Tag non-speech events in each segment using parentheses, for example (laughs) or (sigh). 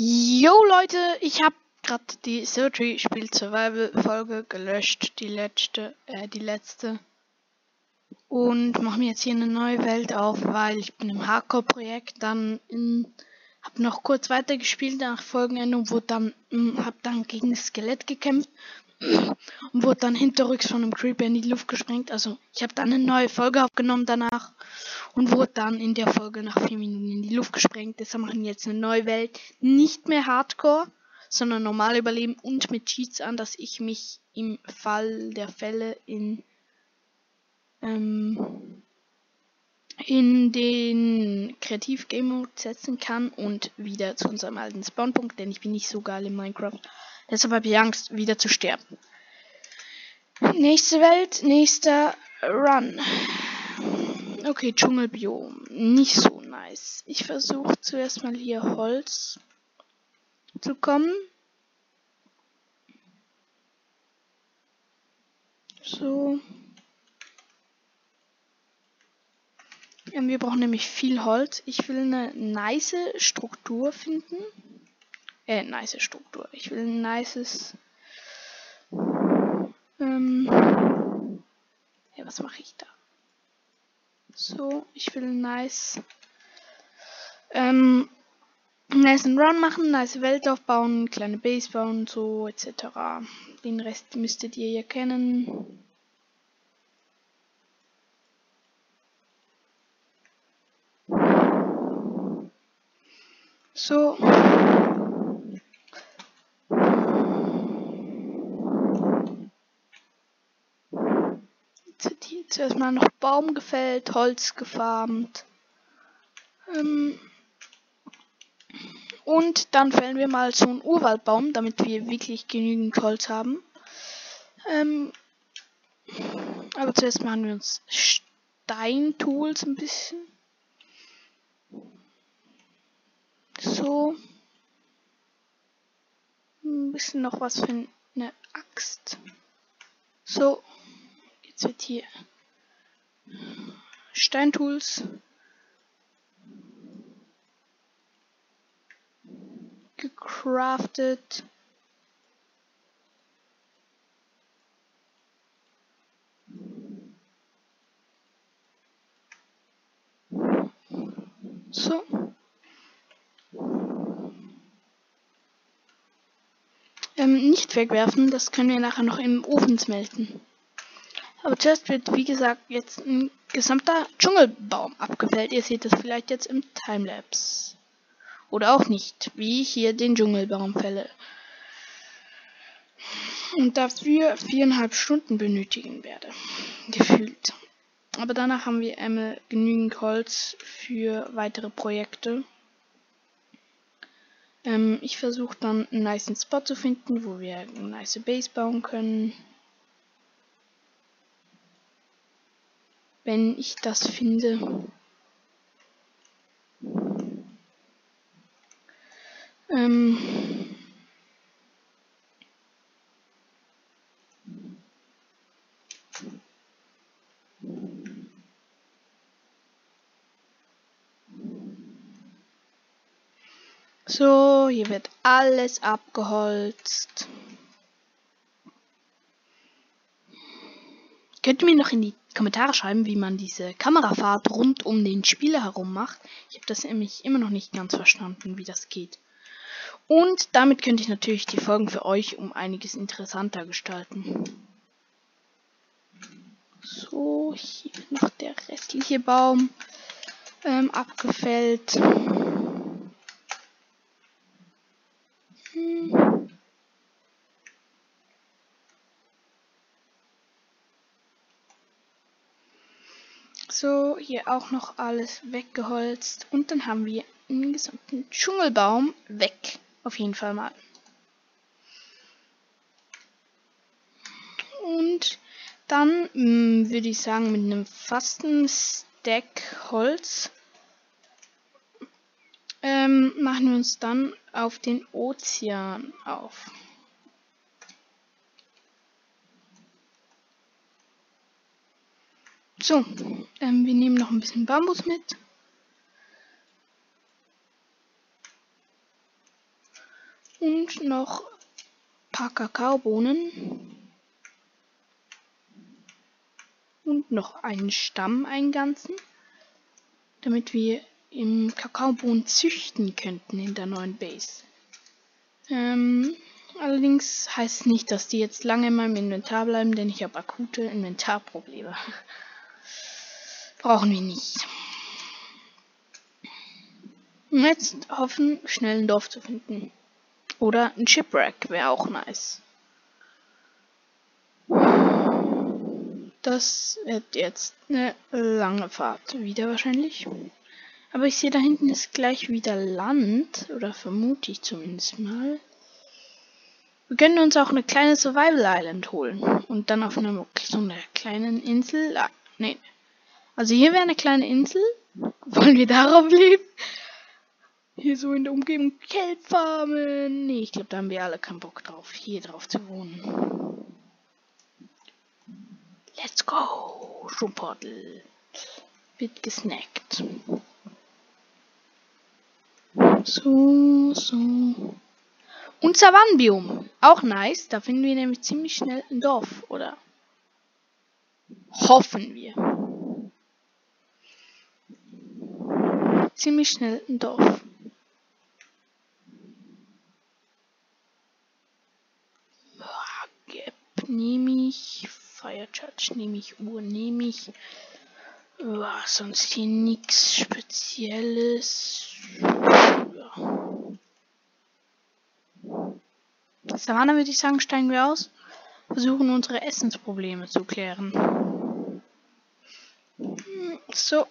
Jo Leute, ich habe gerade die Surgery Spiel Survival Folge gelöscht, die letzte, äh, die letzte. Und mache mir jetzt hier eine neue Welt auf, weil ich bin im Hardcore-Projekt dann in, hab noch kurz weitergespielt nach Folgenende wurde dann, mh, hm, hab dann gegen das Skelett gekämpft und wurde dann hinterrücks von einem Creeper in die Luft gesprengt. Also ich habe dann eine neue Folge aufgenommen danach und wurde dann in der Folge nach vier Minuten in die Luft gesprengt. Deshalb machen jetzt eine neue Welt. Nicht mehr Hardcore, sondern normal überleben und mit Cheats an, dass ich mich im Fall der Fälle in ähm, in den Kreativ Game Mode setzen kann und wieder zu unserem alten Spawnpunkt, denn ich bin nicht so geil in Minecraft. Deshalb habe ich Angst, wieder zu sterben. Nächste Welt, nächster Run. Okay, Dschungelbiom. Nicht so nice. Ich versuche zuerst mal hier Holz zu kommen. So. Wir brauchen nämlich viel Holz. Ich will eine nice Struktur finden. Äh, nice Struktur. Ich will ein nices. Ähm. Ja, was mache ich da? So, ich will nice. Ähm, nice Run machen, nice Welt aufbauen, kleine Base bauen, so etc. Den Rest müsstet ihr ja kennen. So. Zuerst mal noch Baum gefällt, Holz gefarmt. Ähm und dann fällen wir mal so einen Urwaldbaum, damit wir wirklich genügend Holz haben. Ähm aber zuerst machen wir uns Steintools ein bisschen. So. Ein bisschen noch was für eine Axt. So. Jetzt wird hier Steintools. Gecraftet. So. Ähm, nicht wegwerfen, das können wir nachher noch im Ofen smelten. Aber zuerst wird, wie gesagt, jetzt ein gesamter Dschungelbaum abgefällt. Ihr seht das vielleicht jetzt im Timelapse. Oder auch nicht, wie ich hier den Dschungelbaum fälle. Und dafür viereinhalb Stunden benötigen werde. Gefühlt. Aber danach haben wir einmal genügend Holz für weitere Projekte. Ähm, ich versuche dann einen nice Spot zu finden, wo wir eine nice Base bauen können. Wenn ich das finde. Ähm so, hier wird alles abgeholzt. Könnt ihr mir noch in die Kommentare schreiben, wie man diese Kamerafahrt rund um den Spieler herum macht. Ich habe das nämlich immer noch nicht ganz verstanden, wie das geht. Und damit könnte ich natürlich die Folgen für euch um einiges interessanter gestalten. So, hier noch der restliche Baum ähm, abgefällt. So, hier auch noch alles weggeholzt. Und dann haben wir einen gesamten Dschungelbaum weg. Auf jeden Fall mal. Und dann hm, würde ich sagen, mit einem fasten Stack Holz ähm, machen wir uns dann auf den Ozean auf. So, ähm, wir nehmen noch ein bisschen Bambus mit. Und noch ein paar Kakaobohnen. Und noch einen Stamm, einen ganzen. Damit wir im Kakaobohnen züchten könnten in der neuen Base. Ähm, allerdings heißt es nicht, dass die jetzt lange in meinem Inventar bleiben, denn ich habe akute Inventarprobleme. Brauchen wir nicht. Und jetzt hoffen, schnell ein Dorf zu finden. Oder ein Shipwreck wäre auch nice. Das wird jetzt eine lange Fahrt wieder wahrscheinlich. Aber ich sehe da hinten ist gleich wieder Land. Oder vermute ich zumindest mal. Wir können uns auch eine kleine Survival Island holen. Und dann auf einer so einer kleinen Insel. Ah, nee. Also hier wäre eine kleine Insel. Wollen wir darauf leben? Hier so in der Umgebung Kelpfarmen. Nee, ich glaube, da haben wir alle keinen Bock drauf, hier drauf zu wohnen. Let's go! Schumportel. Wird gesnackt. So, so. Und Savannenbiom. Auch nice. Da finden wir nämlich ziemlich schnell ein Dorf, oder? Hoffen wir. Ziemlich schnell ein Dorf. nehme ich. Fire Charge nehme ich. Uhr nehme ich. Ja, sonst hier nichts Spezielles. Ja. Savannah würde ich sagen, steigen wir aus. Versuchen unsere Essensprobleme zu klären. So.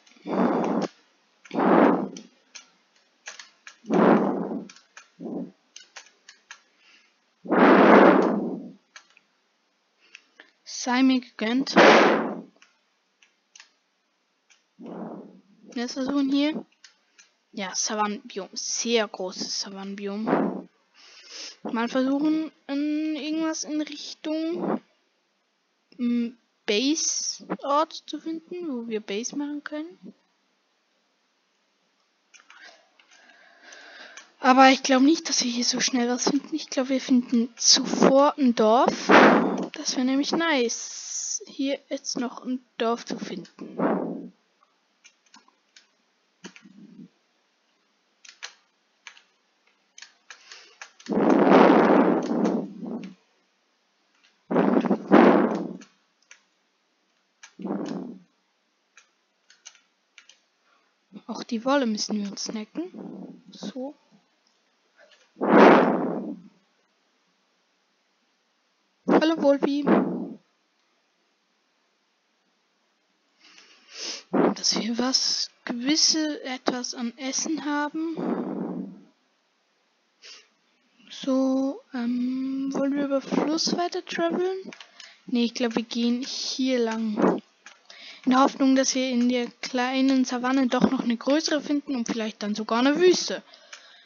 Sei mir gegönnt. Wir versuchen hier. Ja, Savannenbiom. Sehr großes Savannenbiom. Mal versuchen, in irgendwas in Richtung Base-Ort zu finden, wo wir Base machen können. Aber ich glaube nicht, dass wir hier so schnell was finden. Ich glaube, wir finden zuvor ein Dorf. Das wäre nämlich nice, hier jetzt noch ein Dorf zu finden. Auch die Wolle müssen wir uns snacken. So. Hallo Wolfi. Dass wir was, gewisse etwas an Essen haben. So, ähm, wollen wir über Fluss weiter traveln? Ne, ich glaube, wir gehen hier lang. In der Hoffnung, dass wir in der kleinen Savanne doch noch eine größere finden und vielleicht dann sogar eine Wüste.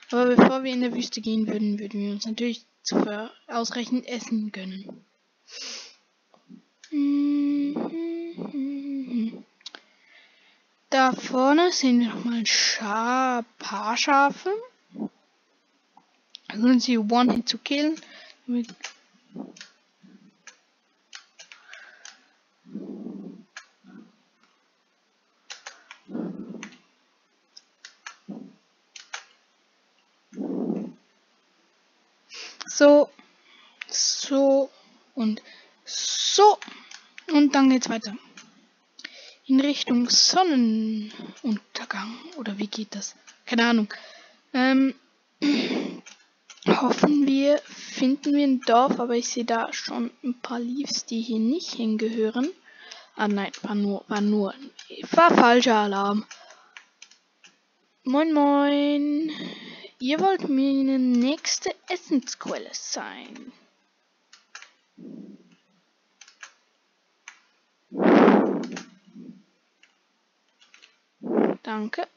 Aber bevor wir in der Wüste gehen würden, würden wir uns natürlich zu ausreichend Essen gönnen. Da vorne sehen wir noch mal ein Scha paar Schafe. Versuchen sie One Hit zu killen. So, so und so. Und dann geht's weiter. In Richtung Sonnenuntergang. Oder wie geht das? Keine Ahnung. Ähm, (clears throat) hoffen wir, finden wir ein Dorf, aber ich sehe da schon ein paar Leaves, die hier nicht hingehören. Ah nein, war nur, war nur, war falscher Alarm. Moin moin. Ihr wollt mir eine nächste Essensquelle sein. Danke.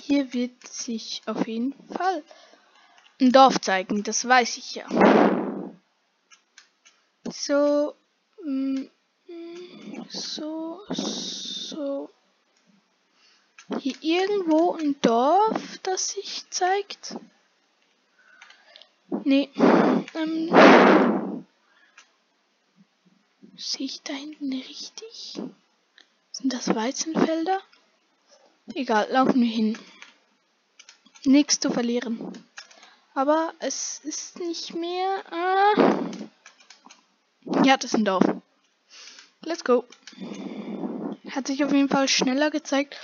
Hier wird sich auf jeden Fall ein Dorf zeigen, das weiß ich ja. So, mm, so, so. Hier irgendwo ein Dorf, das sich zeigt? Nee. Ähm, Sehe ich da hinten richtig? Sind das Weizenfelder? Egal, laufen wir hin. Nichts zu verlieren. Aber es ist nicht mehr. Äh ja, das ist ein Dorf. Let's go. Hat sich auf jeden Fall schneller gezeigt.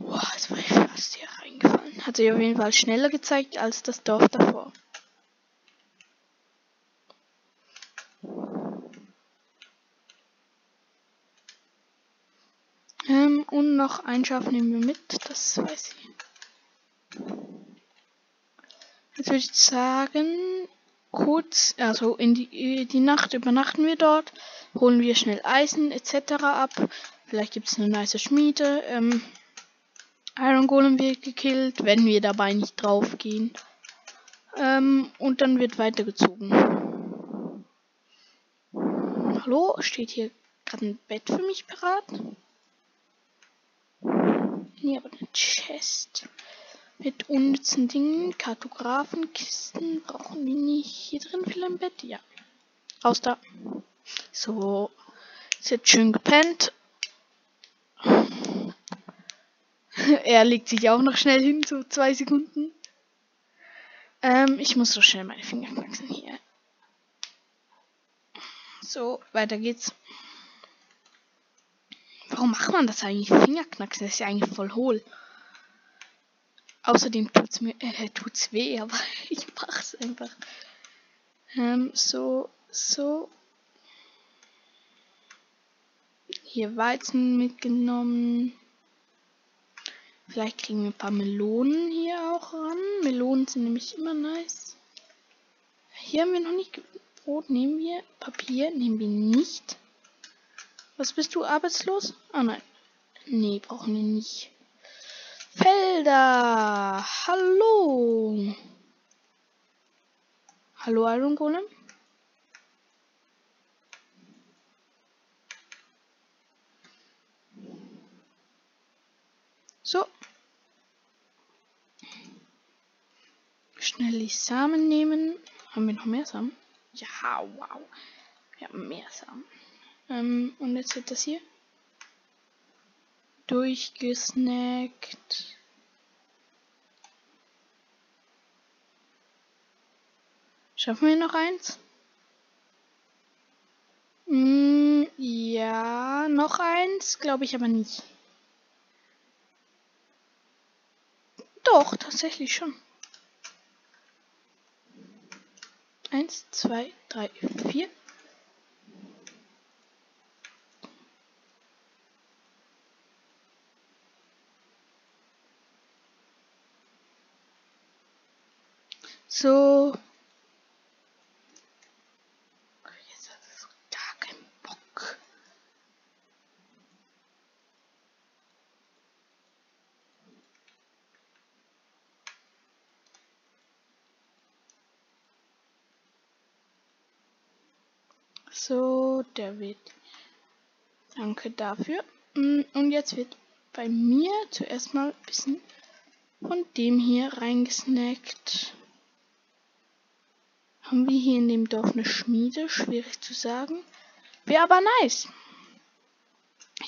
Boah, jetzt war ich fast hier reingefallen. Hat sich auf jeden Fall schneller gezeigt als das Dorf davor. Ähm, und noch ein Schaf nehmen wir mit, das weiß ich. Jetzt würde ich sagen, kurz, also in die, die Nacht übernachten wir dort, holen wir schnell Eisen etc. ab. Vielleicht gibt es eine nice Schmiede. Ähm, Iron Golem wird gekillt, wenn wir dabei nicht draufgehen. Ähm, und dann wird weitergezogen. Hallo, steht hier gerade ein Bett für mich parat? Nee, aber eine Chest. Mit unnützen Dingen, Kartographen, Kisten brauchen wir nicht. Hier drin viel im Bett? Ja. Raus da. So. Ist jetzt schön gepennt. (laughs) er legt sich auch noch schnell hin, so zwei Sekunden. Ähm, ich muss so schnell meine Finger knacksen hier. So, weiter geht's. Warum macht man das eigentlich? Fingerknacksen das ist ja eigentlich voll hohl. Außerdem tut's mir, äh, tut's weh, aber (laughs) ich mach's einfach. Ähm, so, so. Hier Weizen mitgenommen. Vielleicht kriegen wir ein paar Melonen hier auch ran. Melonen sind nämlich immer nice. Hier haben wir noch nicht Brot. Nehmen wir. Papier nehmen wir nicht. Was bist du arbeitslos? Ah nein. Nee, brauchen wir nicht. Felder. Hallo. Hallo Iron Golem. So. Schnell die Samen nehmen. Haben wir noch mehr Samen? Ja, wow. Wir haben mehr Samen. Ähm, und jetzt wird das hier durchgesnackt. Schaffen wir noch eins? Mm, ja, noch eins, glaube ich aber nicht. Doch, tatsächlich schon. Eins, zwei, drei, vier. So. Jetzt hat es gar keinen Bock. So, der wird. Danke dafür. Mm, und jetzt wird bei mir zuerst mal ein bisschen von dem hier reingesnackt. Haben wir hier in dem Dorf eine Schmiede? Schwierig zu sagen. Wäre aber nice.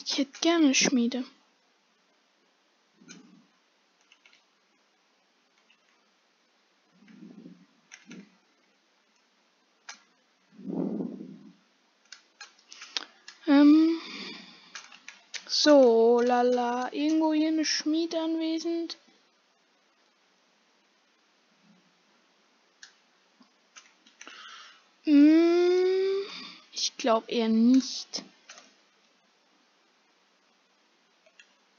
Ich hätte gerne eine Schmiede. Ähm. So, lala. Irgendwo hier eine Schmiede anwesend. Glaube eher nicht.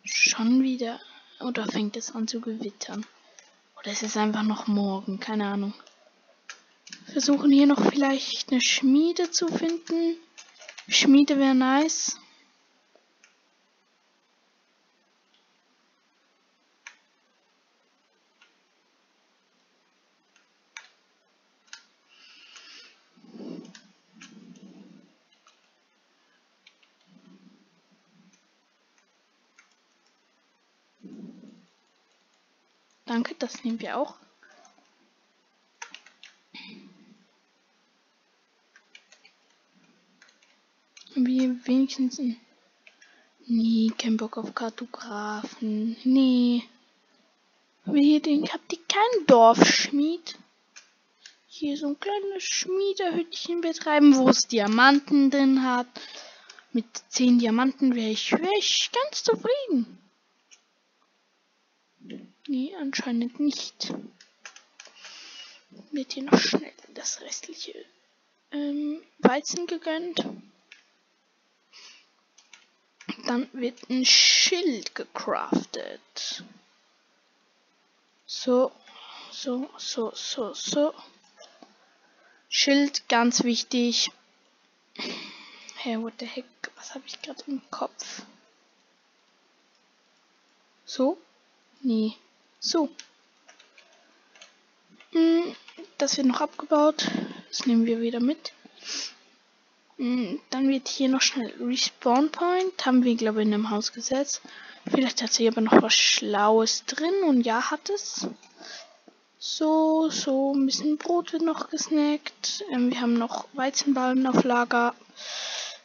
Schon wieder. Oder fängt es an zu gewittern? Oder ist es einfach noch morgen? Keine Ahnung. Versuchen hier noch vielleicht eine Schmiede zu finden. Schmiede wäre nice. Danke, das nehmen wir auch. Wie wenigstens. Nee, kein Bock auf Kartografen. Nee. Wie den habt ihr kein Dorfschmied? Hier so ein kleines Schmiedehütchen betreiben, wo es Diamanten drin hat. Mit 10 Diamanten wäre ich, wär ich ganz zufrieden. Nee, anscheinend nicht. Wird hier noch schnell das restliche ähm, Weizen gegönnt. Dann wird ein Schild gecraftet. So, so, so, so, so. Schild, ganz wichtig. Hey, what the heck? Was habe ich gerade im Kopf? So? Nee. So. Hm, das wird noch abgebaut. Das nehmen wir wieder mit. Hm, dann wird hier noch schnell Respawn Point. Haben wir, glaube ich, in einem Haus gesetzt. Vielleicht hat sie aber noch was Schlaues drin. Und ja, hat es. So, so, ein bisschen Brot wird noch gesnackt. Ähm, wir haben noch Weizenballen auf Lager.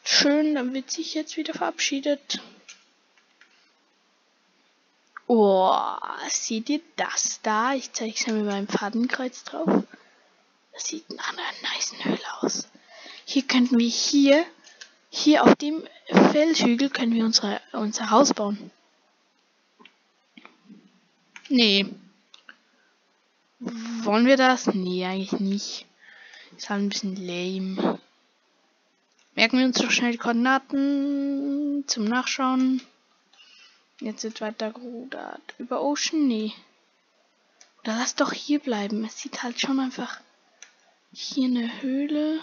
Schön, dann wird sich jetzt wieder verabschiedet. Oh, seht ihr das da? Ich zeige es mit meinem Fadenkreuz drauf. Das sieht nach einer nice Höhle aus. Hier könnten wir hier, hier auf dem Felshügel können wir unsere, unser Haus bauen. Nee. Wollen wir das? Nee, eigentlich nicht. Ist halt ein bisschen lame. Merken wir uns doch schnell die Koordinaten zum Nachschauen. Jetzt wird weiter gerudert. Über Ocean? Nee. Oder lass doch hier bleiben. Es sieht halt schon einfach hier eine Höhle.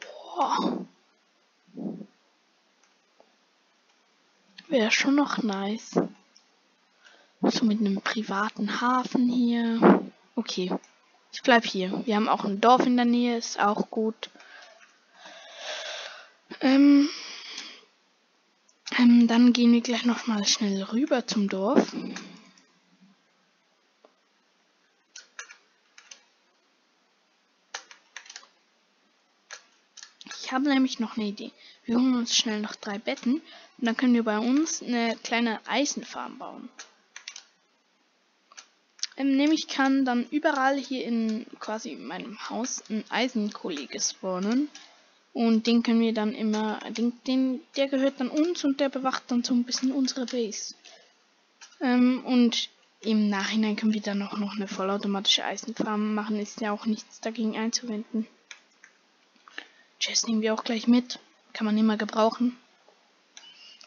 Boah. Wäre schon noch nice. So mit einem privaten Hafen hier. Okay. Ich bleib hier. Wir haben auch ein Dorf in der Nähe, ist auch gut. Ähm, ähm, dann gehen wir gleich noch mal schnell rüber zum Dorf. Ich habe nämlich noch eine Idee. Wir holen uns schnell noch drei Betten und dann können wir bei uns eine kleine Eisenfarm bauen. Ähm, nämlich kann dann überall hier in quasi in meinem Haus ein Eisenkollege spawnen. Und den können wir dann immer, den, den, der gehört dann uns und der bewacht dann so ein bisschen unsere Base. Ähm, und im Nachhinein können wir dann auch noch eine vollautomatische Eisenfarm machen, ist ja auch nichts dagegen einzuwenden. Chest nehmen wir auch gleich mit, kann man immer gebrauchen.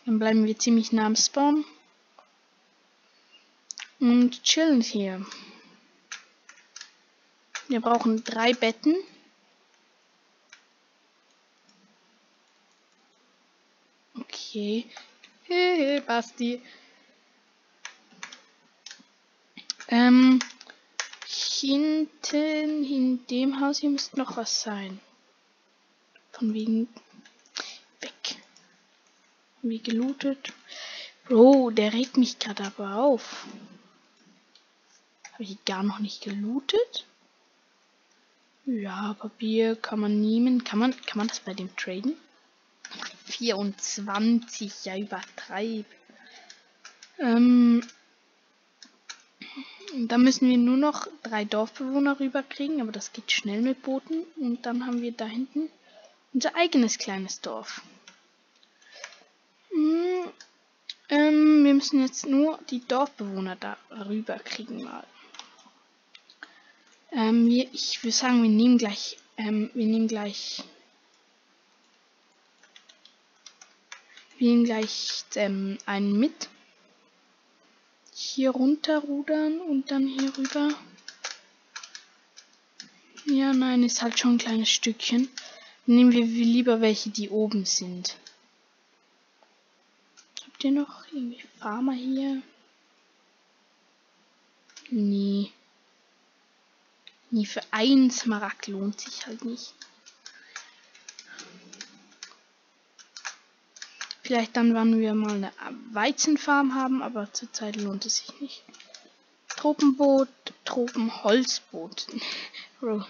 Dann bleiben wir ziemlich nah am Spawn. Und chillen hier. Wir brauchen drei Betten. Okay. Hey, Basti. Ähm, hinten in dem Haus hier müsste noch was sein. Von wegen weg. Wie gelootet. Bro, der regt mich gerade aber auf. Habe ich gar noch nicht gelootet? Ja, Papier kann man nehmen. Kann man, kann man das bei dem traden? 24, ja übertreib. Ähm, da müssen wir nur noch drei Dorfbewohner rüberkriegen, aber das geht schnell mit Booten. Und dann haben wir da hinten unser eigenes kleines Dorf. Hm, ähm, wir müssen jetzt nur die Dorfbewohner da rüberkriegen mal. Ähm, wir, ich würde sagen, wir nehmen gleich, ähm, wir nehmen gleich Nehmen gleich ähm, einen mit. Hier runter rudern und dann hier rüber. Ja, nein, ist halt schon ein kleines Stückchen. Nehmen wir lieber welche, die oben sind. Habt ihr noch irgendwie Farmer hier? Nee. Nee, für einen Smaragd lohnt sich halt nicht. Vielleicht dann, wann wir mal eine Weizenfarm haben, aber zurzeit lohnt es sich nicht. Tropenboot, Tropenholzboot. (laughs) Von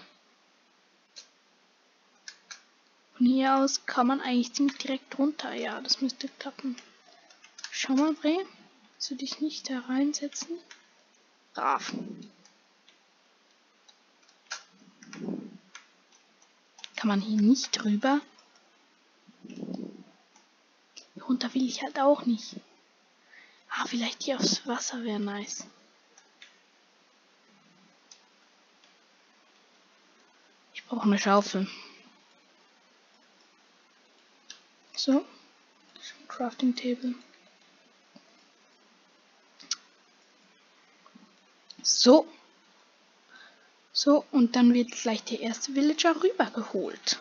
hier aus kann man eigentlich ziemlich direkt runter. Ja, das müsste klappen. Schau mal, Bre. Willst du dich nicht da reinsetzen? Brav. Kann man hier nicht drüber? Runter will ich halt auch nicht. Ah, vielleicht hier aufs Wasser wäre nice. Ich brauche eine Schaufel. So. Crafting Table. So. So, und dann wird gleich der erste Villager rübergeholt.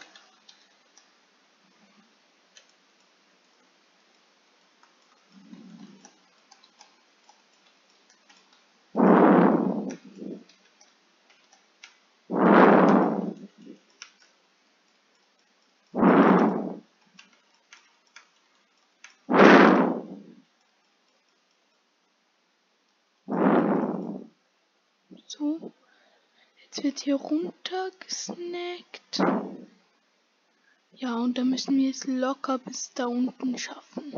So. Jetzt wird hier runter gesnackt. Ja, und da müssen wir es locker bis da unten schaffen.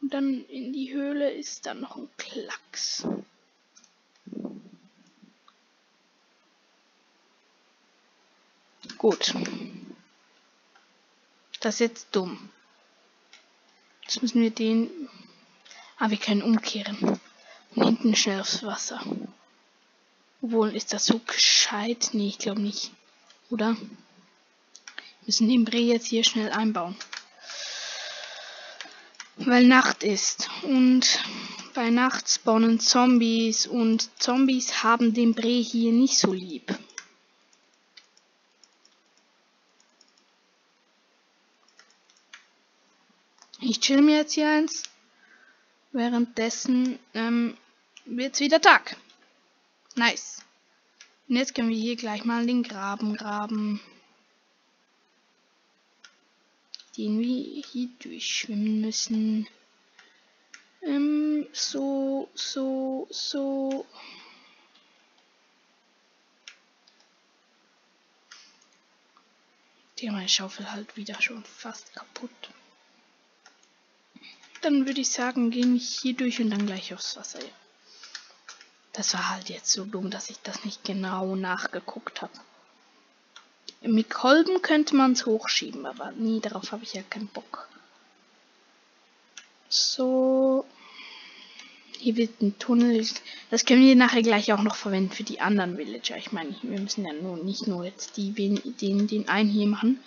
Und dann in die Höhle ist dann noch ein Klacks. Gut. Das ist jetzt dumm. Jetzt müssen wir den... Ah, wir können umkehren. Und hinten schnell aufs Wasser. Obwohl, ist das so gescheit? Nee, ich glaube nicht. Oder? Wir müssen den Bree jetzt hier schnell einbauen. Weil Nacht ist. Und bei Nacht spawnen Zombies. Und Zombies haben den Bree hier nicht so lieb. Ich chill mir jetzt hier eins. Währenddessen ähm, wird es wieder Tag. Nice. Und jetzt können wir hier gleich mal den Graben graben. Den wir hier durchschwimmen müssen. Ähm, so, so, so. Die meine Schaufel halt wieder schon fast kaputt. Dann würde ich sagen, gehen wir hier durch und dann gleich aufs Wasser. Ja. Das war halt jetzt so dumm, dass ich das nicht genau nachgeguckt habe. Mit Kolben könnte man es hochschieben, aber nie, darauf habe ich ja keinen Bock. So. Hier wird ein Tunnel. Das können wir nachher gleich auch noch verwenden für die anderen Villager. Ich meine, wir müssen ja nur nicht nur jetzt die, den, den einen hier machen.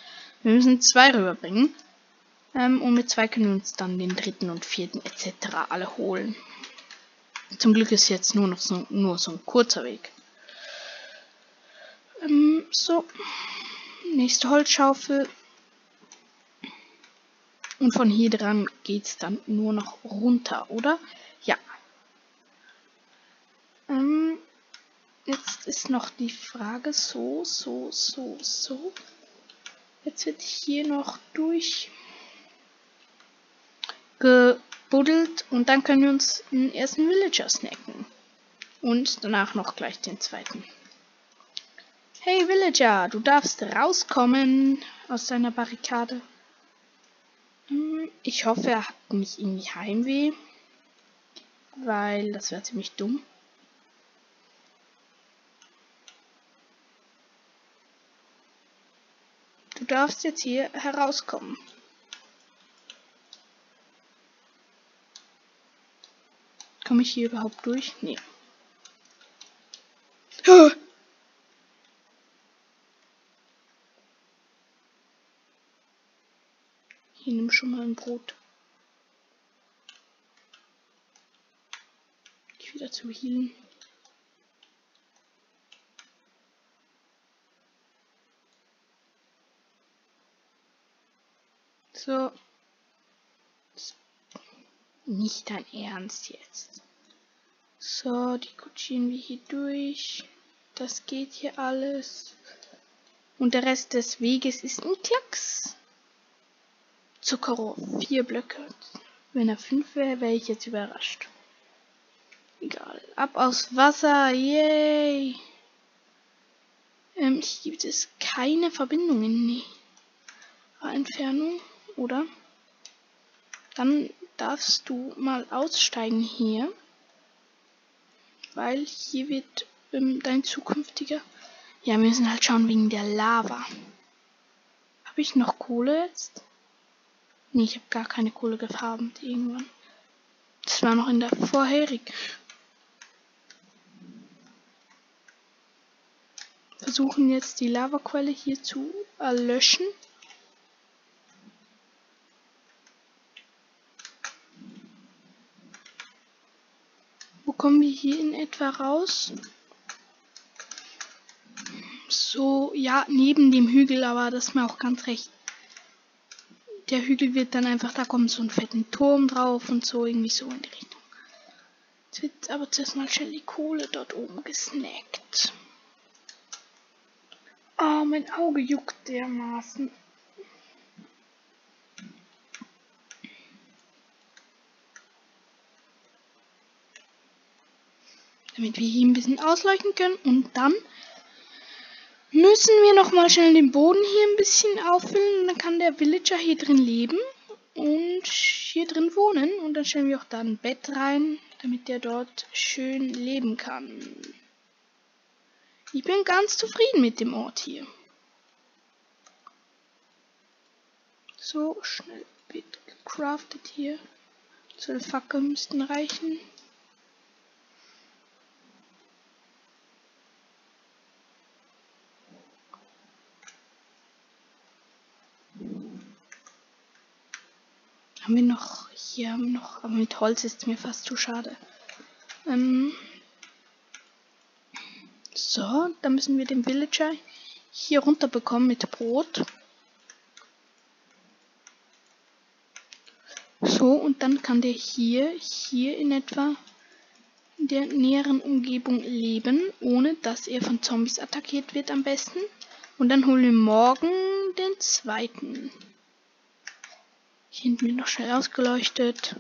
Wir müssen zwei rüberbringen. Ähm, und mit zwei können wir uns dann den dritten und vierten etc. alle holen. Zum Glück ist jetzt nur noch so, nur so ein kurzer Weg. Ähm, so. Nächste Holzschaufel. Und von hier dran geht es dann nur noch runter, oder? Ja. Ähm, jetzt ist noch die Frage so, so, so, so. Jetzt wird hier noch durch gebuddelt und dann können wir uns den ersten Villager snacken. Und danach noch gleich den zweiten. Hey Villager, du darfst rauskommen aus deiner Barrikade. Hm, ich hoffe, er hat nicht irgendwie Heimweh. Weil das wäre ziemlich dumm. Du darfst jetzt hier herauskommen. Komme ich hier überhaupt durch? Nee. Ah! Hier nimm schon mal ein Brot. Ich wieder zu healen. So. Nicht dein Ernst jetzt. So, die kutschieren wir hier durch. Das geht hier alles. Und der Rest des Weges ist ein Klacks. Zuckerrohr. Vier Blöcke. Wenn er fünf wäre, wäre ich jetzt überrascht. Egal. Ab aus Wasser. Yay. Ähm, hier gibt es keine Verbindungen. Nee. Entfernung, oder? Dann darfst du mal aussteigen hier. Weil hier wird ähm, dein zukünftiger... Ja, wir müssen halt schauen wegen der Lava. Habe ich noch Kohle jetzt? Nee, ich habe gar keine Kohle gefarben irgendwann. Das war noch in der vorherigen. Versuchen jetzt die Lavaquelle hier zu erlöschen. Kommen wir hier in etwa raus? So, ja, neben dem Hügel, aber das ist mir auch ganz recht. Der Hügel wird dann einfach, da kommt so ein fetten Turm drauf und so, irgendwie so in die Richtung. Jetzt wird aber zuerst mal schnell die Kohle dort oben gesnackt. Oh, mein Auge juckt dermaßen. Damit wir hier ein bisschen ausleuchten können und dann müssen wir noch mal schnell den Boden hier ein bisschen auffüllen dann kann der Villager hier drin leben und hier drin wohnen und dann stellen wir auch da ein Bett rein, damit der dort schön leben kann. Ich bin ganz zufrieden mit dem Ort hier. So, schnell wird gecraftet hier. Zwölf Fackeln müssten reichen. Haben wir noch, hier haben wir noch, aber mit Holz ist mir fast zu schade. Ähm, so, dann müssen wir den Villager hier runter bekommen mit Brot. So, und dann kann der hier, hier in etwa in der näheren Umgebung leben, ohne dass er von Zombies attackiert wird am besten. Und dann holen wir morgen den zweiten. Hier hinten wird noch schnell ausgeleuchtet.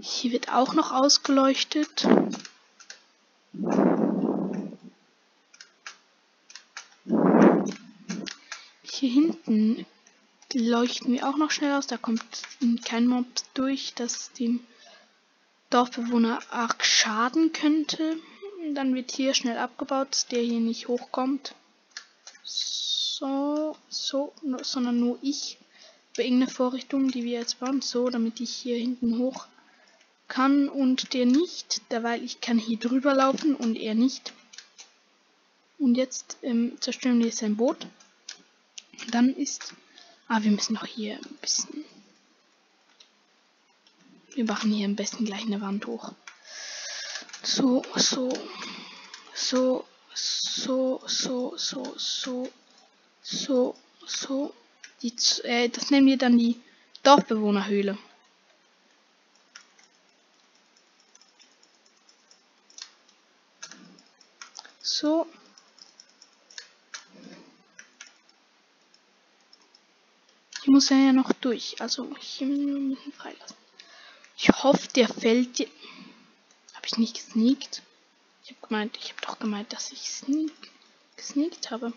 Hier wird auch noch ausgeleuchtet. Hier hinten leuchten wir auch noch schnell aus. Da kommt kein Mob durch, das dem Dorfbewohner arg schaden könnte. Dann wird hier schnell abgebaut, der hier nicht hochkommt. So, so, sondern nur ich. Irgendeine Vorrichtung, die wir jetzt bauen. So, damit ich hier hinten hoch kann und der nicht, derweil ich kann hier drüber laufen und er nicht. Und jetzt ähm, zerstören wir sein Boot. Dann ist... Ah, wir müssen noch hier ein bisschen... Wir machen hier am besten gleich eine Wand hoch. So, so, so, so, so, so, so, so, so. Die, äh, das nennen wir dann die Dorfbewohnerhöhle. So. Hier muss ja noch durch. Also hier ein freilassen. Ich hoffe, der fällt dir. Habe ich nicht gesneakt? Ich habe gemeint, ich habe doch gemeint, dass ich sneak, gesneakt habe.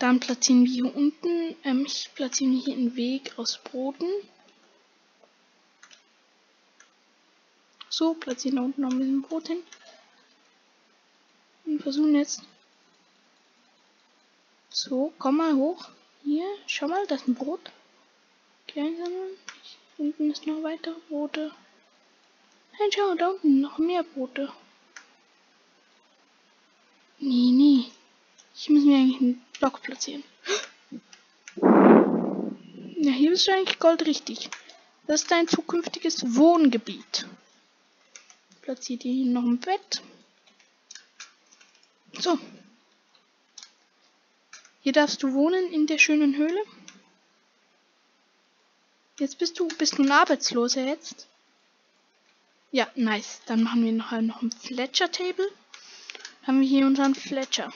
Dann platzieren wir hier unten. Ähm, ich platziere hier einen Weg aus Boden. So, platzieren da unten noch ein bisschen Brot hin. Und versuchen jetzt. So, komm mal hoch. Hier, schau mal, das ist ein Brot. Okay. Unten ist noch weitere Brote. Nein, schau, da unten noch mehr Brote. Nee, nee. Hier müssen wir eigentlich einen Block platzieren. Ja, hier bist du eigentlich goldrichtig. Das ist dein zukünftiges Wohngebiet. Platziert hier noch ein Bett. So, hier darfst du wohnen in der schönen Höhle. Jetzt bist du, bist du ein Arbeitsloser jetzt? Ja, nice. Dann machen wir noch, noch ein Fletcher Table. Haben wir hier unseren Fletcher.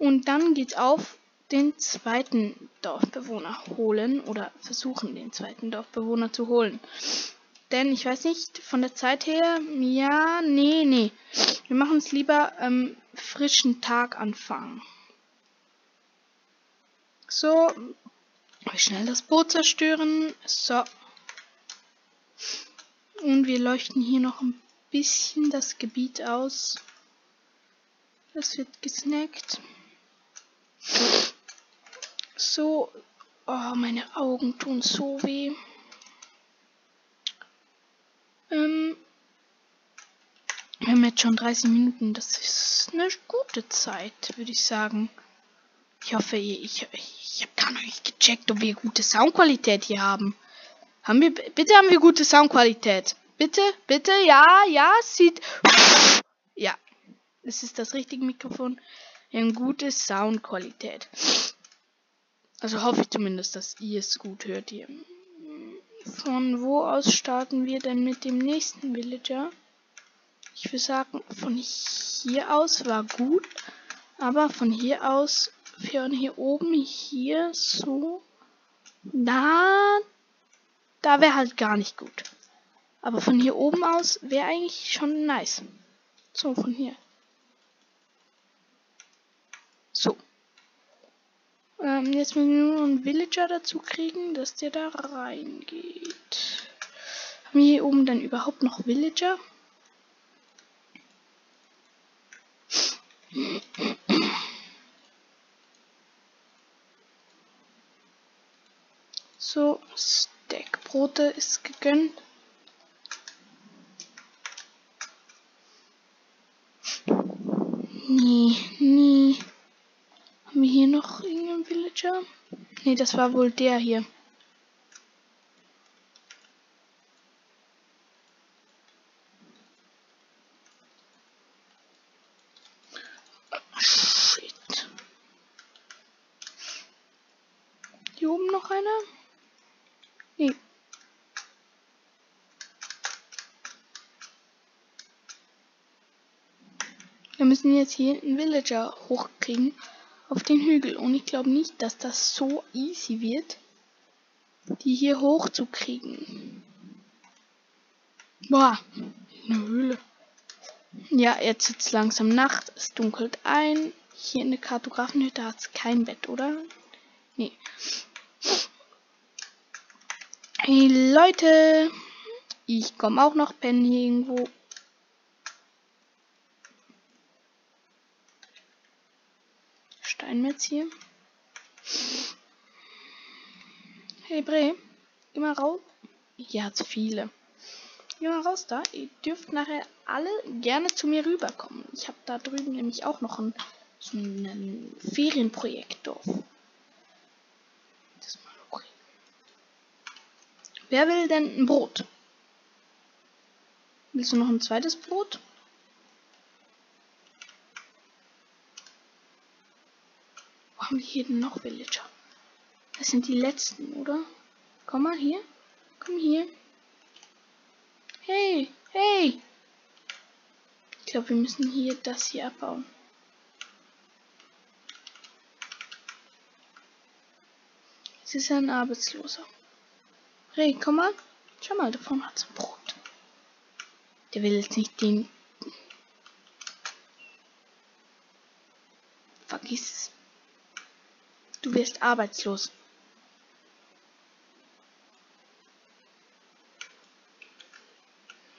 Und dann geht's auf den zweiten Dorfbewohner holen oder versuchen, den zweiten Dorfbewohner zu holen. Denn ich weiß nicht, von der Zeit her, ja, nee, nee. Wir machen es lieber ähm, frischen Tag anfangen. So, schnell das Boot zerstören. So. Und wir leuchten hier noch ein bisschen das Gebiet aus. Das wird gesnackt. So. Oh, meine Augen tun so weh. Ähm, wir haben jetzt schon 30 Minuten. Das ist eine gute Zeit, würde ich sagen. Ich hoffe, ich, ich habe gar nicht gecheckt, ob wir gute Soundqualität hier haben. Haben wir, bitte haben wir gute Soundqualität. Bitte, bitte, ja, ja, sieht, ja, es ist das richtige Mikrofon. Wir haben gute Soundqualität. Also hoffe ich zumindest, dass ihr es gut hört hier. Von wo aus starten wir denn mit dem nächsten Villager? Ich würde sagen, von hier aus war gut, aber von hier aus, von hier oben, hier so, da, da wäre halt gar nicht gut. Aber von hier oben aus wäre eigentlich schon nice. So, von hier. So. Ähm, jetzt müssen wir nur einen Villager dazu kriegen, dass der da reingeht. Haben wir hier oben dann überhaupt noch Villager? So, Stackbrote ist gegönnt. Nie, nie. Haben wir hier noch Villager? Ne, das war wohl der hier. Shit. Noch einer? Nee. Wir müssen jetzt hier einen Villager hochkriegen auf den Hügel. Und ich glaube nicht, dass das so easy wird, die hier hochzukriegen. Boah, eine Höhle. Ja, jetzt ist langsam Nacht, es dunkelt ein. Hier in der Kartografenhütte hat es kein Bett, oder? Nee. Hey Leute, ich komme auch noch pennen hier irgendwo. Steinmetz hier. Hey Bre, geh mal raus. Hier hat's viele. Geh mal raus da. Ihr dürft nachher alle gerne zu mir rüberkommen. Ich habe da drüben nämlich auch noch ein, so ein Ferienprojektdorf. Das mal okay. Wer will denn ein Brot? Willst du noch ein zweites Brot? Haben hier noch Villager? Das sind die letzten, oder? Komm mal hier. Komm hier. Hey, hey. Ich glaube, wir müssen hier das hier abbauen. Es ist ein Arbeitsloser. Hey, komm mal. Schau mal, da vorne hat's ein Brot. Der will jetzt nicht den... Vergiss es. Du wirst arbeitslos.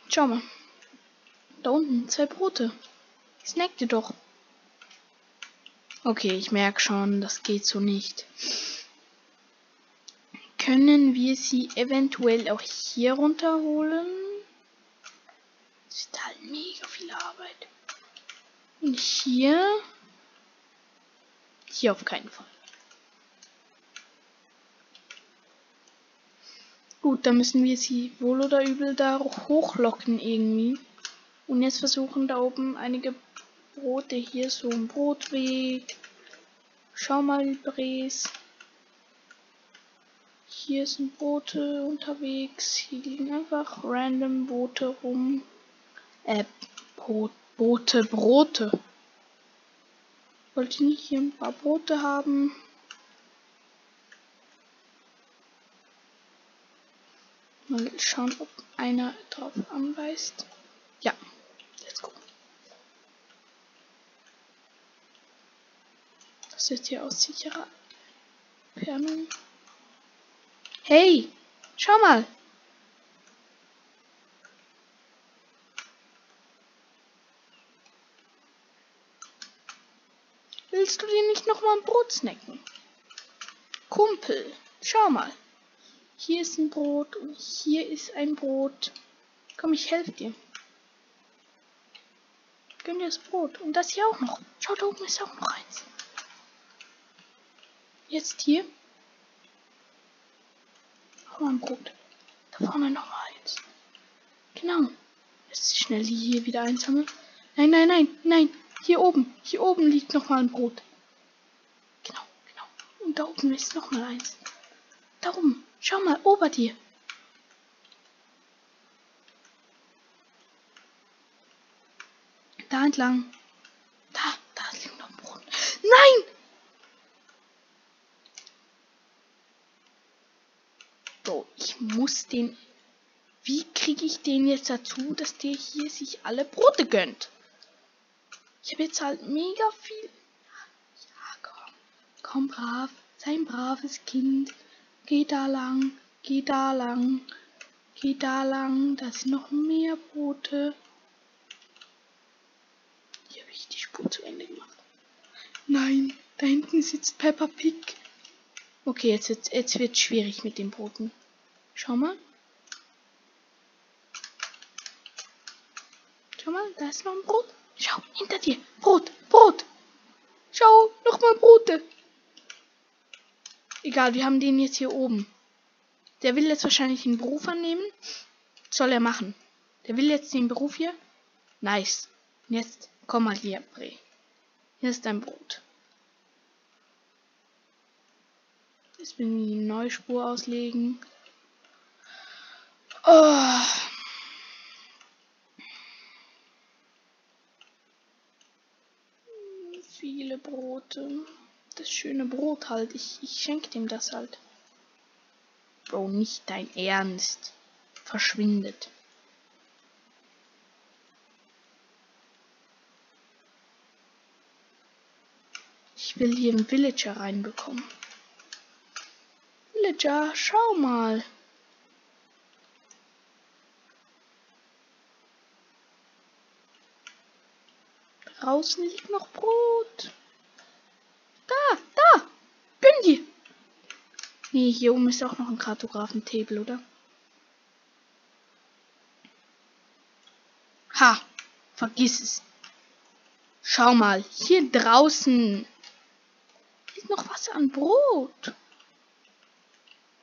Schau mal. Da unten, zwei Brote. Snack dir doch. Okay, ich merke schon, das geht so nicht. Können wir sie eventuell auch hier runterholen? Das ist halt mega viel Arbeit. Und hier? Hier auf keinen Fall. Gut, dann müssen wir sie wohl oder übel da hochlocken irgendwie. Und jetzt versuchen da oben einige Brote hier, so ein Brotweg. Schau mal, Bres. Hier sind Boote unterwegs. Hier liegen einfach random Boote rum. Äh, Brot, Boote, Brote. Wollte ich nicht hier ein paar Brote haben? Mal schauen, ob einer drauf anweist. Ja, let's go. Das ist hier aus sicherer Entfernung. Hey, schau mal. Willst du dir nicht noch mal ein Brot snacken? Kumpel, schau mal. Hier ist ein Brot und hier ist ein Brot. Komm, ich helfe dir. Gönn dir das Brot. Und das hier auch noch. Schau, da oben ist auch noch eins. Jetzt hier. Auch ein Brot. Da vorne noch eins. Genau. Jetzt schnell hier wieder einsammeln. Nein, nein, nein, nein. Hier oben. Hier oben liegt noch mal ein Brot. Genau, genau. Und da oben ist noch mal eins. Da oben. Schau mal, ober dir. Da entlang. Da, da liegt noch ein Brot. Nein! So, ich muss den. Wie kriege ich den jetzt dazu, dass der hier sich alle Brote gönnt? Ich habe jetzt halt mega viel. Ja, komm. Komm brav. Sei ein braves Kind. Geh da lang. Geh da lang. Geh da lang. Da sind noch mehr Brote. Hier habe ich die Spur zu Ende gemacht. Nein, da hinten sitzt Peppa Pig. Okay, jetzt, jetzt, jetzt wird schwierig mit den Broten. Schau mal. Schau mal, da ist noch ein Brot. Schau, hinter dir. Brot, Brot. Schau, nochmal Brote. Egal, wir haben den jetzt hier oben. Der will jetzt wahrscheinlich einen Beruf annehmen. Soll er machen. Der will jetzt den Beruf hier. Nice. Jetzt komm mal hier, Bre. Hier ist dein Brot. Jetzt bin ich die neue Spur auslegen. Oh. Viele Brote. Das schöne Brot halt. Ich, ich schenke dem das halt. Bro, nicht dein Ernst. Verschwindet. Ich will hier einen Villager reinbekommen. Villager, schau mal. Draußen liegt noch Brot. Da, da. Gönn dir. Nee, hier oben ist auch noch ein Kartografen-Table, oder? Ha, vergiss es. Schau mal, hier draußen ist noch was an Brot.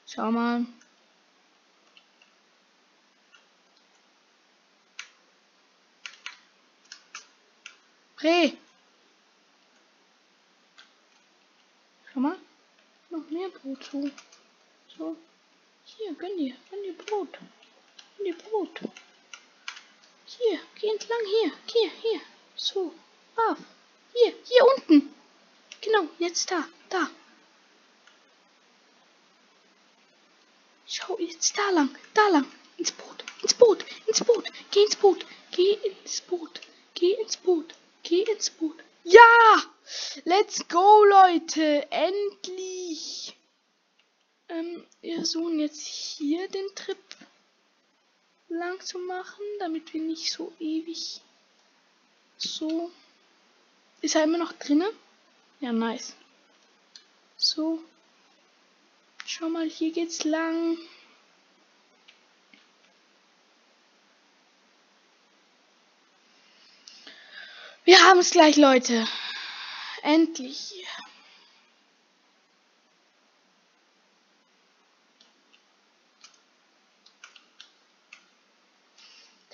Schau mal. Re. Schau mal. Brot so. Hier, gönn dir. Gönn dir Brot. Gönn dir Brot. Hier, geh entlang hier. Hier, hier. So. Brav. Hier, hier unten. Genau, jetzt da. Da. Schau, jetzt da lang. Da lang. Ins Boot. Ins Boot. Ins Boot. Geh ins Boot. Geh ins Boot. Geh ins Boot. Geh ins Boot. Ja! Let's go, Leute! Endlich! Ähm, wir versuchen jetzt hier den Trip lang zu machen, damit wir nicht so ewig so. Ist er immer noch drinne? Ja, nice. So. Schau mal, hier geht's lang. Wir haben es gleich, Leute. Endlich.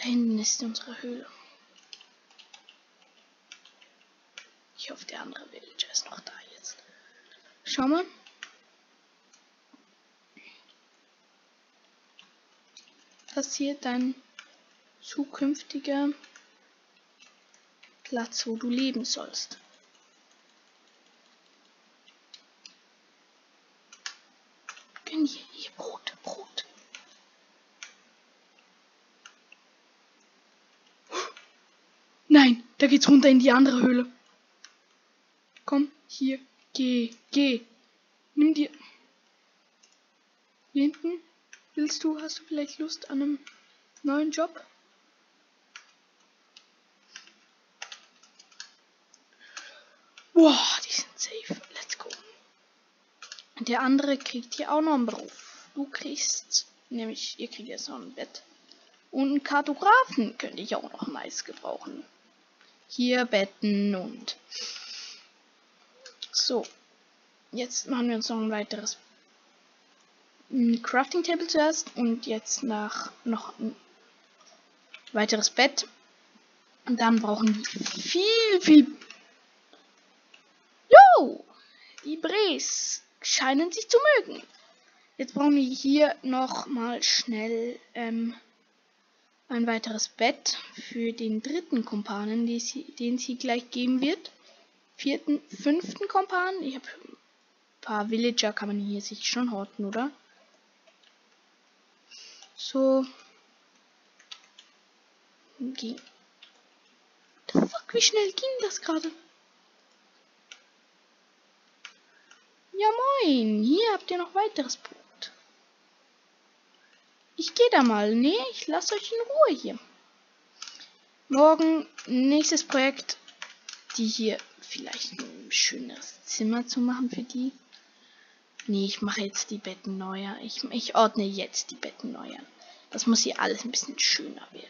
Da hinten ist unsere Höhle. Ich hoffe, der andere Villager ist noch da jetzt. Schau mal. Das hier dein zukünftiger Platz, wo du leben sollst. Gönn hier, hier Brot, Brot. Da geht's runter in die andere Höhle. Komm, hier. Geh, geh. Nimm dir. Hier hinten. Willst du, hast du vielleicht Lust an einem neuen Job? Boah, die sind safe. Let's go. Der andere kriegt hier auch noch einen Beruf. Du kriegst, nämlich, ihr kriegt jetzt noch ein Bett. Und einen Kartografen könnte ich auch noch nice gebrauchen. Hier Betten und so. Jetzt machen wir uns noch ein weiteres Crafting Table zuerst und jetzt nach noch ein weiteres Bett. Und dann brauchen wir viel, viel. Jo! Die Brees scheinen sich zu mögen. Jetzt brauchen wir hier noch mal schnell ähm, ein weiteres Bett für den dritten Kumpanen, den sie gleich geben wird. Vierten, fünften Kumpanen. Ich habe ein paar Villager, kann man hier sich schon horten, oder? So. Ging. The fuck, wie schnell ging das gerade? Ja moin, hier habt ihr noch weiteres Brot. Ich gehe da mal. Nee, ich lasse euch in Ruhe hier. Morgen nächstes Projekt, die hier vielleicht ein schöneres Zimmer zu machen für die. Nee, ich mache jetzt die Betten neuer. Ich, ich ordne jetzt die Betten neuer. Das muss hier alles ein bisschen schöner werden.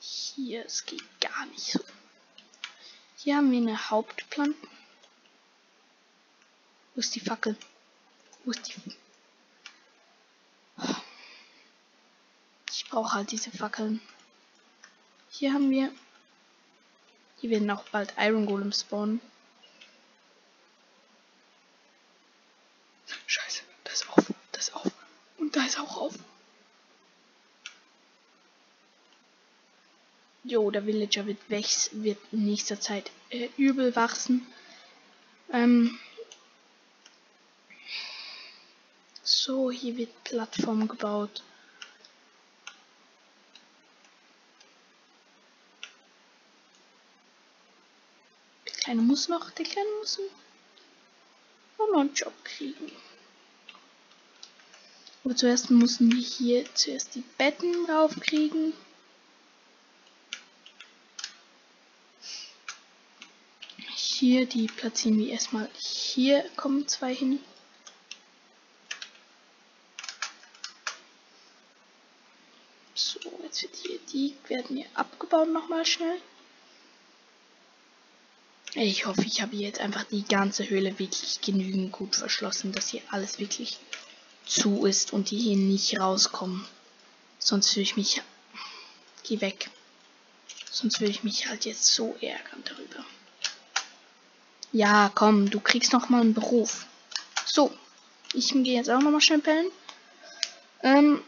Hier, es geht gar nicht so. Hier haben wir eine Hauptplanken. Wo ist die Fackel? Wo ist die... Ich brauche halt diese Fackeln. Hier haben wir... Hier werden auch bald Iron Golem spawnen. Scheiße, das ist auf, das ist auf. Und da ist auch auf. Jo, der Villager wird, wächs, wird in nächster Zeit äh, übel wachsen. Ähm, So, hier wird Plattform gebaut. Kleine muss noch, der Kleine muss noch einen Job kriegen. Aber zuerst müssen wir hier zuerst die Betten draufkriegen. Hier, die platzieren wir erstmal. Hier kommen zwei hin. Die werden hier abgebaut nochmal schnell. Ich hoffe, ich habe jetzt einfach die ganze Höhle wirklich genügend gut verschlossen, dass hier alles wirklich zu ist und die hier nicht rauskommen. Sonst würde ich mich... Geh weg. Sonst würde ich mich halt jetzt so ärgern darüber. Ja, komm, du kriegst noch mal einen Beruf. So, ich gehe jetzt auch noch mal schnell pennen. Ähm,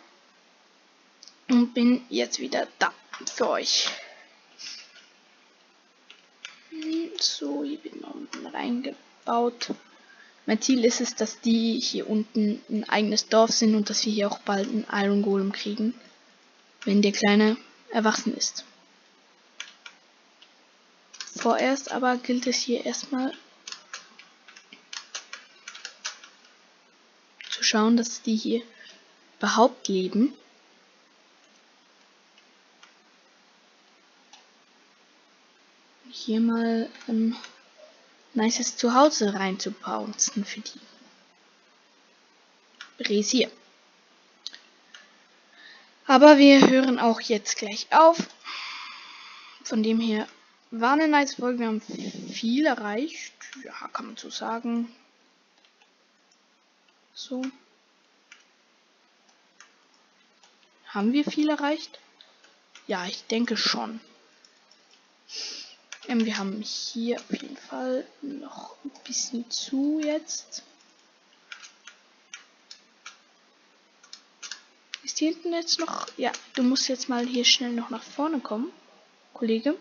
und bin jetzt wieder da für euch. So, hier wird noch reingebaut. Mein Ziel ist es, dass die hier unten ein eigenes Dorf sind und dass wir hier auch bald einen Iron Golem kriegen, wenn der Kleine erwachsen ist. Vorerst aber gilt es hier erstmal zu schauen, dass die hier überhaupt leben. Hier mal ein nices Zuhause reinzubouncen für die. Resier. Aber wir hören auch jetzt gleich auf. Von dem her war eine nice Folge. Wir haben viel erreicht. Ja, kann man so sagen. So. Haben wir viel erreicht? Ja, ich denke schon. Ähm, wir haben hier auf jeden Fall noch ein bisschen zu jetzt. Ist hier hinten jetzt noch... Ja, du musst jetzt mal hier schnell noch nach vorne kommen, Kollege.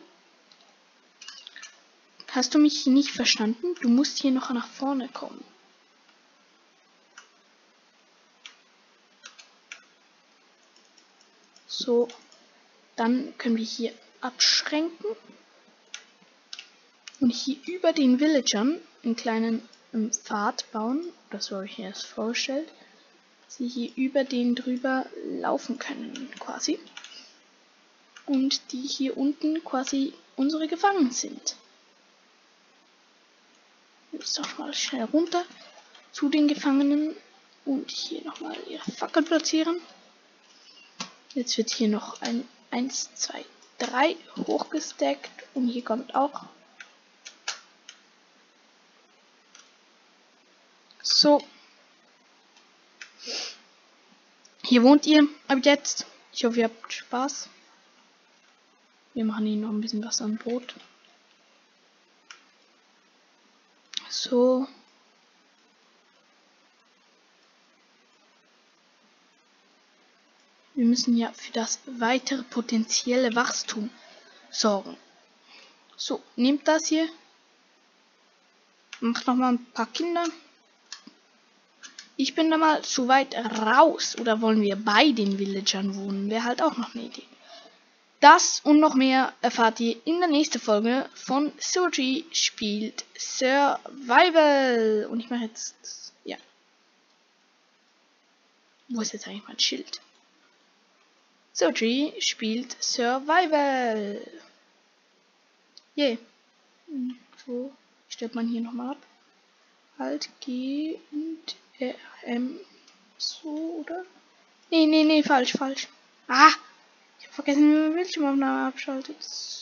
Hast du mich nicht verstanden? Du musst hier noch nach vorne kommen. So. Dann können wir hier abschränken. Und hier über den Villagern einen kleinen ähm, Pfad bauen. Das habe ich mir erst vorgestellt. Sie hier über den drüber laufen können, quasi. Und die hier unten quasi unsere Gefangenen sind. Jetzt noch mal schnell runter zu den Gefangenen und hier nochmal ihre Fackel platzieren. Jetzt wird hier noch ein 1, 2, 3 hochgesteckt und hier kommt auch so. Hier wohnt ihr ab jetzt. Ich hoffe, ihr habt Spaß. Wir machen ihnen noch ein bisschen Wasser und Brot. So. Wir müssen ja für das weitere potenzielle Wachstum sorgen. So, nehmt das hier. Macht noch mal ein paar Kinder. Ich bin da mal zu weit raus. Oder wollen wir bei den Villagern wohnen? Wäre halt auch noch eine Idee. Das und noch mehr erfahrt ihr in der nächsten Folge von Soji spielt Survival. Und ich mache jetzt, ja. Wo ist jetzt eigentlich mein Schild? Soji spielt Survival. Yeah. So, stellt man hier nochmal ab. Halt G und R, M. So, oder? Nee, nee, nee, falsch, falsch. Ah! Ich habe vergessen, wie man Bildschirmaufnahme abschaltet.